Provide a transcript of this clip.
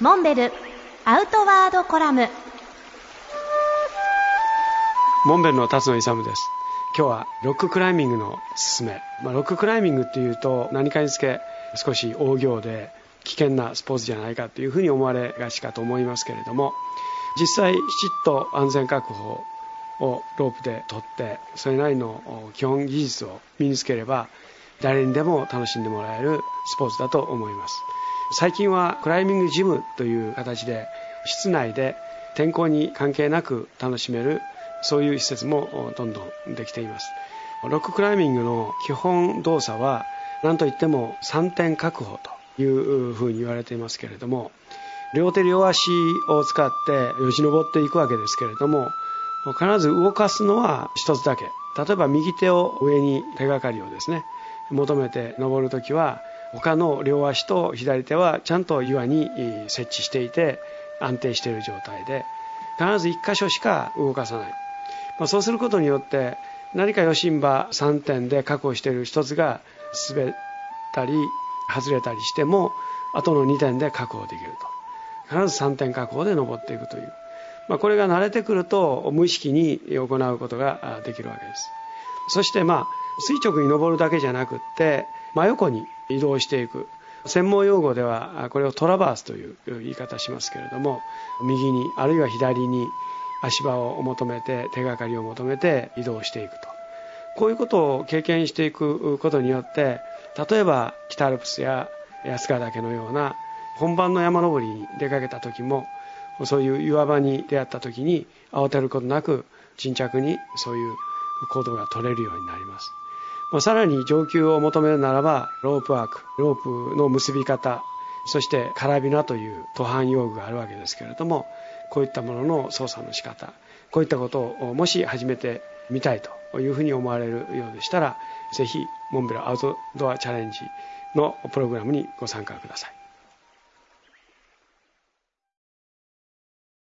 モンベルアウトワードコラム。モンベルの辰野勇です。今日はロッククライミングのすすめ、まあ、ロッククライミングっていうと何かにつけ少し大行で危険なスポーツじゃないかというふうに思われがちかと思いますけれども実際きちっと安全確保をロープで取ってそれなりの基本技術を身につければ誰にでも楽しんでもらえるスポーツだと思います。最近はクライミングジムという形で室内で天候に関係なく楽しめるそういう施設もどんどんできています。ロッククライミングの基本動作は何といっても3点確保というふうに言われていますけれども両手両足を使ってよじ登っていくわけですけれども必ず動かすのは一つだけ。例えば右手を上に手がかりをですね求めて登るときは他の両足と左手はちゃんと岩に設置していて安定している状態で必ず1箇所しか動かさない、まあ、そうすることによって何か余震場3点で確保している1つが滑ったり外れたりしてもあとの2点で確保できると。必ず3点確保で登っていくという、まあ、これが慣れてくると無意識に行うことができるわけです。そしてまあ垂直に登るだけじゃなくって真横に移動していく専門用語ではこれをトラバースという言い方しますけれども右にあるいは左に足場を求めて手がかりを求めて移動していくとこういうことを経験していくことによって例えば北アルプスや安川岳のような本番の山登りに出かけた時もそういう岩場に出会った時に慌てることなく沈着にそういう行動が取れるようになります。まあ、さらに上級を求めるならばロープワークロープの結び方そしてカラビナという途半用具があるわけですけれどもこういったものの操作の仕方こういったことをもし始めてみたいというふうに思われるようでしたらぜひモンベルアウトドアチャレンジのプログラムにご参加ください。